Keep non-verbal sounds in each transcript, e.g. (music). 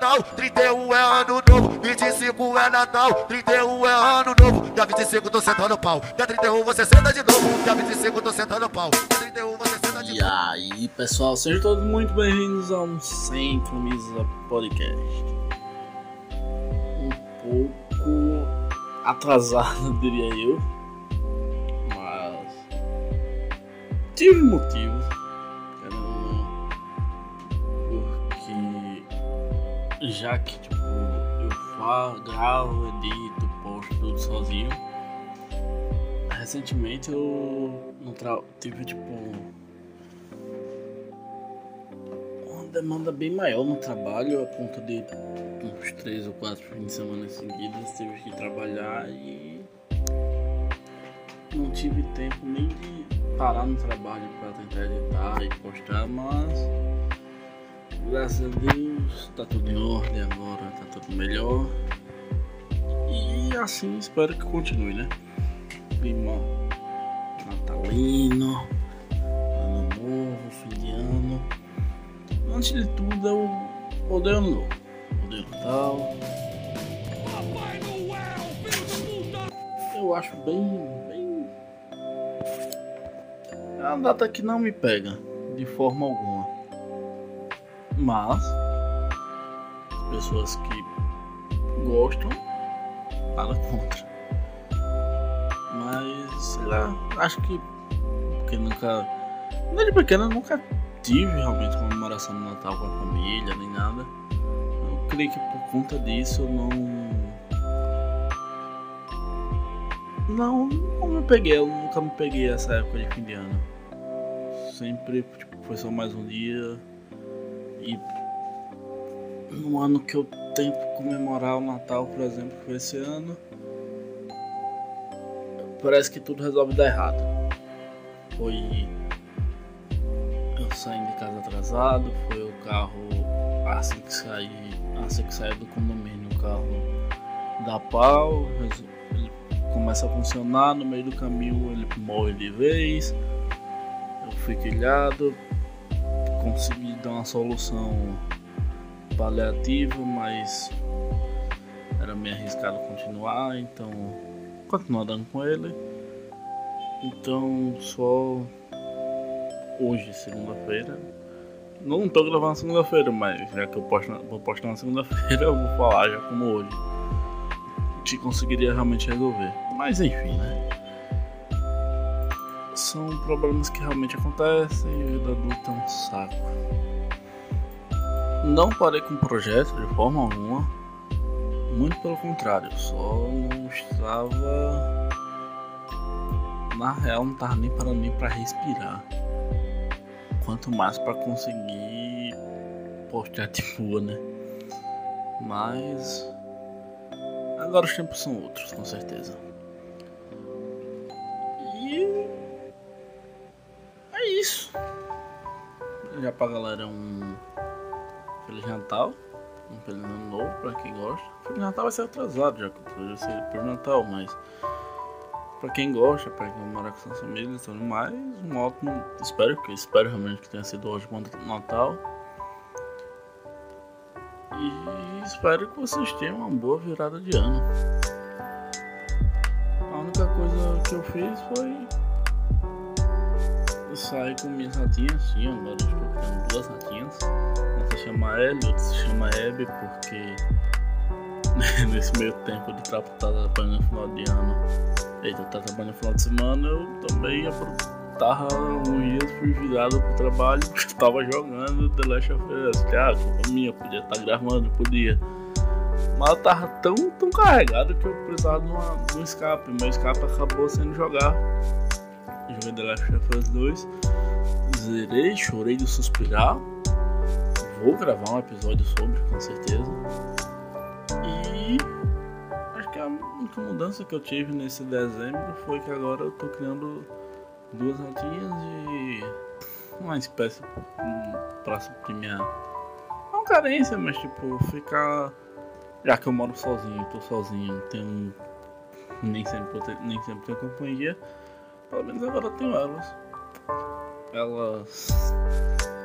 Natal, 31 é ano novo, 25 é Natal, 31 é ano novo. Dia 25 tô sentando pau, dia 31 você senta de novo, dia 25 tô sentando pau, dia 31 você senta de novo. E aí, pessoal, sejam todos muito bem-vindos a um Sem Camisa Podcast. Um pouco atrasado, (laughs) diria eu, mas tive motivos já que tipo, eu faço, gravo, edito, posto tudo sozinho. Recentemente eu tive tipo uma demanda bem maior no trabalho, a ponto de uns três ou quatro fins de semana seguidas tive que trabalhar e não tive tempo nem de parar no trabalho para tentar editar e postar, mas graças a Deus tá tudo em ordem agora, tá tudo melhor. E assim espero que continue, né? Clima natalino, ano novo, fim de ano. Antes de tudo eu odeio ano novo, odeio Natal. Eu acho bem, bem. É uma data que não me pega de forma alguma. Mas as pessoas que gostam falam contra. Mas sei lá, acho que porque nunca. Desde pequeno eu nunca tive realmente comemoração de Natal com a família nem nada. Eu creio que por conta disso eu não. Não, não me peguei, eu nunca me peguei essa época de fim de ano. Sempre tipo, foi só mais um dia e no ano que eu tento comemorar o Natal, por exemplo, foi esse ano, parece que tudo resolve dar errado. Foi eu saindo de casa atrasado, foi o carro assim que saí, assim que saí do condomínio, o carro dá pau, ele começa a funcionar, no meio do caminho ele morre de vez, eu fui quilhado, consegui dar uma solução paliativa, mas era meio arriscado continuar, então continuar dando com ele. Então só hoje, segunda-feira. Não tô gravando segunda-feira, mas já que eu posto, vou postar na segunda-feira, (laughs) eu vou falar já como hoje. Que conseguiria realmente resolver. Mas enfim, né? São problemas que realmente acontecem e a vida adulta é um saco. Não parei com o projeto de forma alguma, muito pelo contrário, só não estava. Na real, não estava nem parando nem para respirar. Quanto mais para conseguir postar de boa, né? Mas. Agora os tempos são outros, com certeza. Já pra galera um Feliz Natal. Um Feliz Ano Novo pra quem gosta. Feliz Natal vai ser atrasado já eu ser por Natal, mas pra quem gosta, pra quem mora com suas famílias e tudo mais, um ótimo. Espero que espero realmente que tenha sido hoje bom Natal. E espero que vocês tenham uma boa virada de ano. A única coisa que eu fiz foi eu saio com minhas ratinhas, sim, agora estou criando duas ratinhas. Uma se chama Ellie, outra se chama Abby, porque (laughs) nesse meio tempo de estar trabalhando no final de ano, eita, tá trabalhando no final de semana, eu também tava um dia fui virado pro trabalho (laughs) tava jogando The Last of Us. Ah, culpa minha, podia estar tá gravando, podia. Mas eu tava tão, tão carregado que eu precisava de, uma, de um escape. Meu escape acabou sendo jogar joguei The Last of Us 2. Zerei, chorei de suspirar. Vou gravar um episódio sobre, com certeza. E acho que a única mudança que eu tive nesse dezembro foi que agora eu tô criando duas ratinhas e uma espécie pra suprir minha. Não carência, mas tipo, ficar. Já que eu moro sozinho, tô sozinho, tenho. Nem sempre, nem sempre tenho companhia. Pelo menos agora tenho elas. Elas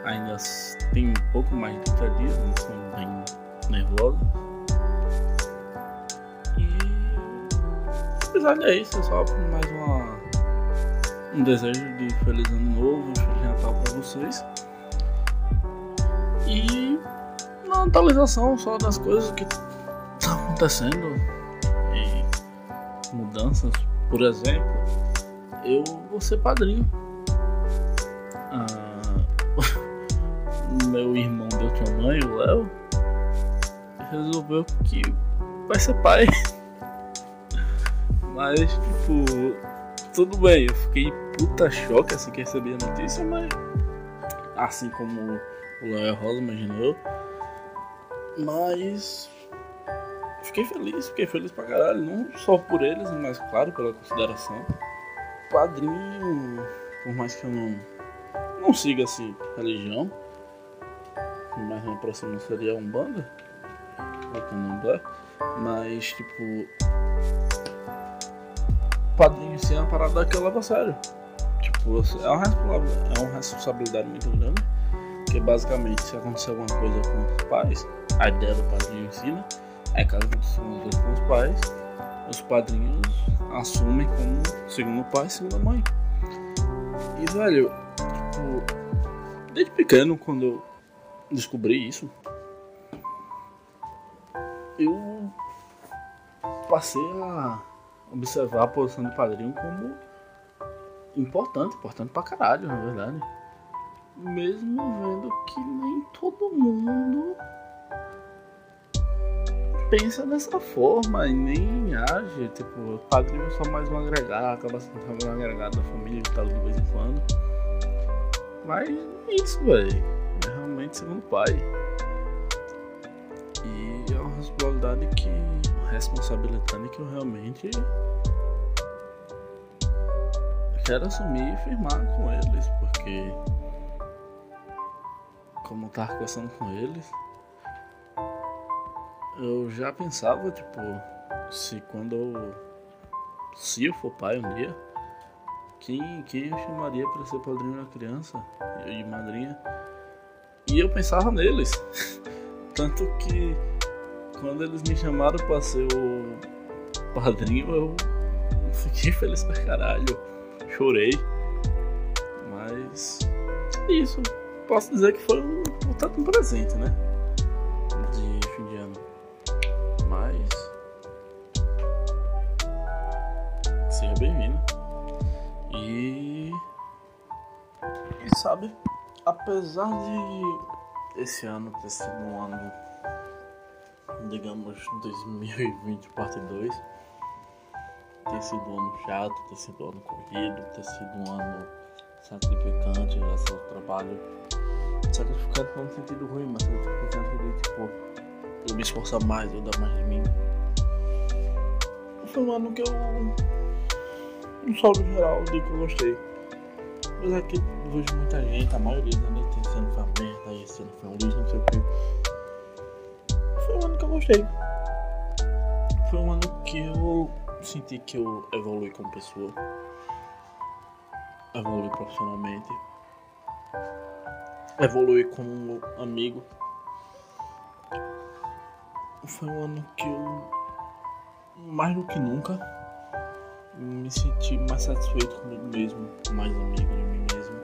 ainda têm um pouco mais de 30 dias, não são bem nervosa. E apesar isso, é só mais uma um desejo de feliz ano novo, feliz Natal para vocês. E uma atualização só das coisas que estão acontecendo e mudanças. Por exemplo, eu vou ser padrinho. Ah, (laughs) meu irmão de outra mãe, o Léo, resolveu que vai ser pai. (laughs) Mas, tipo, tudo bem, eu fiquei puta choque assim que recebi a notícia, mas assim como o Léo Rosa imaginou. Mas fiquei feliz, fiquei feliz pra caralho, não só por eles, mas claro pela consideração. Padrinho, por mais que eu não, não siga assim religião, mas minha próxima seria um banda, mas tipo padrinho em si é uma parada daquela leva a sério. Tipo, é uma, é uma responsabilidade muito grande. Porque basicamente se acontecer alguma coisa com os pais, a ideia do padrinho ensina, é caso aconteça alguma coisa com os pais, os padrinhos assumem como segundo pai, segundo mãe. E velho, tipo, desde pequeno quando eu descobri isso, eu passei a observar a posição de padrinho como importante, importante pra caralho, na verdade. Mesmo vendo que nem todo mundo pensa dessa forma e nem age. Tipo, o padrinho é só mais um agregado, acaba sendo um agregado da família que tá de vez em quando. Mas é isso, velho. É realmente segundo pai. E é uma responsabilidade que. Responsabilidade que eu realmente quero assumir e firmar com eles, porque como eu tava conversando com eles, eu já pensava, tipo, se quando eu, se eu for pai um dia, quem, quem eu chamaria para ser padrinho da criança e madrinha? E eu pensava neles. (laughs) Tanto que quando eles me chamaram para ser o padrinho, eu (laughs) fiquei feliz pra caralho chorei. Mas é isso. Posso dizer que foi um, um tanto um presente, né? E. E sabe, apesar de esse ano ter sido um ano, digamos, 2020 parte 2 ter sido um ano chato, ter sido um ano corrido, ter sido um ano sacrificante graças ao trabalho. Sacrificante não no sentido ruim, mas sacrificante de tipo, eu me esforçar mais, eu dar mais de mim. Foi um ano que eu, no saldo geral, digo que eu gostei. Mas é que vejo muita gente, a maioria da gente sendo foi uma merda, e esse ano foi um lixo, não sei o que. Foi um ano que eu gostei. Foi um ano que eu senti que eu evolui como pessoa, evolui profissionalmente, evolui como amigo. Foi um ano que eu, mais do que nunca, me senti mais satisfeito comigo mesmo, mais amigo de mim mesmo.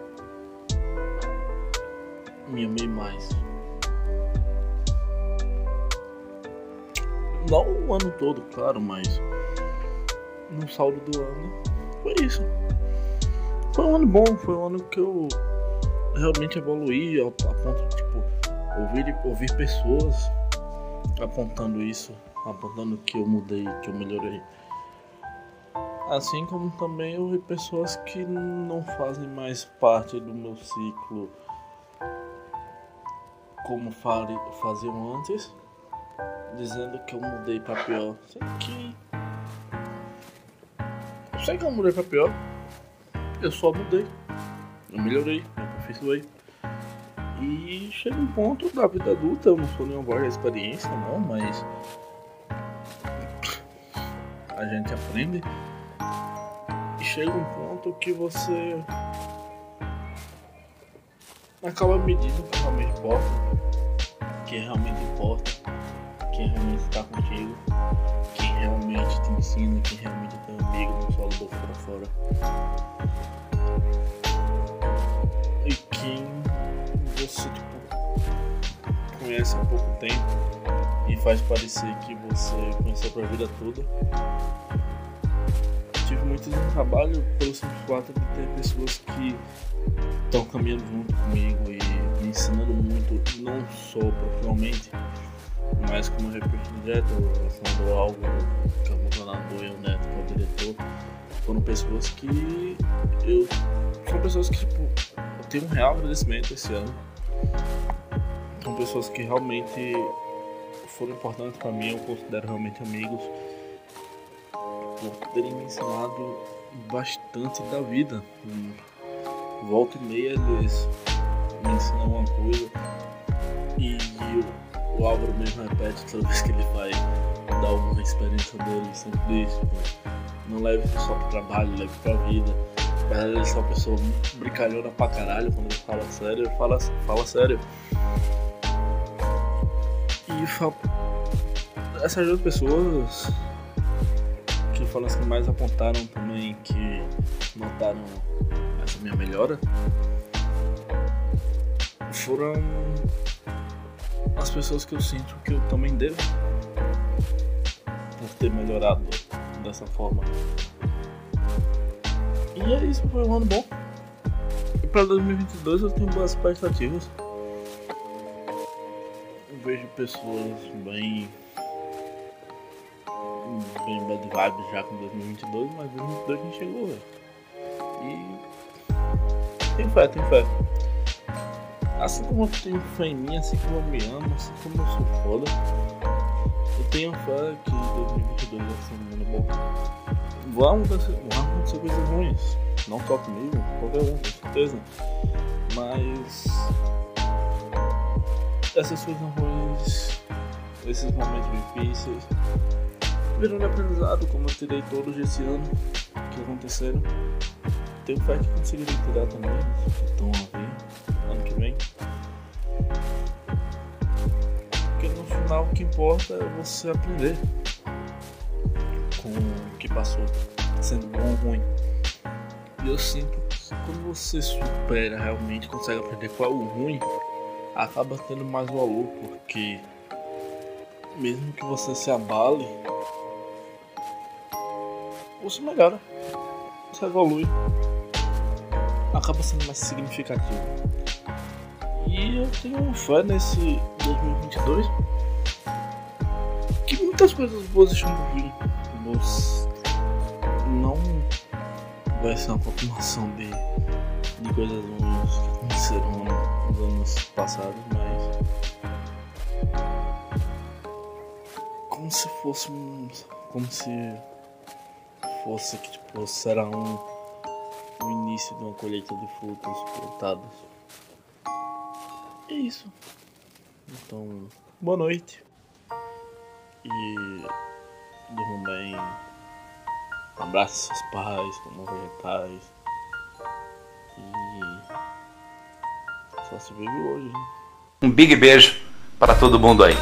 Me amei mais. Não o ano todo, claro, mas no saldo do ano. Foi isso. Foi um ano bom, foi um ano que eu realmente evoluí a, ponto de tipo, ouvir, ouvir pessoas apontando isso, apontando que eu mudei, que eu melhorei. Assim como também eu vi pessoas que não fazem mais parte do meu ciclo como faziam antes, dizendo que eu mudei para pior. Sendo que sei que eu mudei pra pior. Eu só mudei. Eu melhorei, me aperfeiçoei. E chega um ponto da vida adulta, eu não sou nenhuma voz da experiência não, mas a gente aprende. Chega um ponto que você acaba medindo o que realmente importa, o que realmente importa. quem realmente está contigo, quem realmente te ensina, quem realmente é teu amigo, não só do fora fora. E quem você tipo, conhece há pouco tempo e faz parecer que você conheceu pra vida toda. Tive muito no trabalho pelo simples fato de ter pessoas que estão caminhando junto comigo e me ensinando muito, não só profissionalmente, mas como repórter direto, relacionado algo que é o coordenador e o Neto, que é o diretor, foram pessoas que eu. Foram pessoas que tipo, eu tenho um real agradecimento esse ano. São pessoas que realmente foram importantes para mim, eu considero realmente amigos, por terem me ensinado bastante da vida. Volta e meia eles me ensinam uma coisa e o Álvaro mesmo repete toda vez que ele vai dar uma experiência dele, sempre diz, tipo, não leve só pro trabalho, leve pra vida. Apesar ele ser uma pessoa brincalhona pra caralho quando ele fala sério, ele fala, fala sério. E fa... essas duas pessoas que foram as que mais apontaram também que notaram essa minha melhora foram as pessoas que eu sinto que eu também devo por ter melhorado dessa forma. E é isso, foi um ano bom. E para 2022 eu tenho boas expectativas. Eu vejo pessoas bem. Bem bad vibes já com 2022, mas 2022 nem chegou, velho. E. tem fé, tem fé. Assim como eu tenho fé em mim, assim como eu me amo, assim como eu sou foda, eu tenho fé que 2022 vai ser um ano bom. Vão vão acontecer coisas ruins, não só comigo, qualquer um, com certeza. Mas essas coisas ruins, esses momentos difíceis, viram de aprendizado, como eu tirei todos esse ano que aconteceram. Tenho fé que conseguirei tirar também, que estão a ver ano que vem. Porque no final o que importa é você aprender com o que passou, sendo bom ou ruim. E eu sinto que quando você supera realmente, consegue aprender qual é o ruim, acaba tendo mais valor, porque mesmo que você se abale, você melhora, você evolui, acaba sendo mais significativo. E eu tenho fé nesse 2022 que muitas coisas boas estão por vir. Mas não vai ser uma continuação de, de coisas ruins que aconteceram nos anos passados, mas como se fosse um, como se fosse que tipo será um o início de uma colheita de frutos plantados é isso. Então, boa noite. E durmam bem. Abraça seus pais, comam vegetais. E só se vive hoje. Né? Um big beijo para todo mundo aí.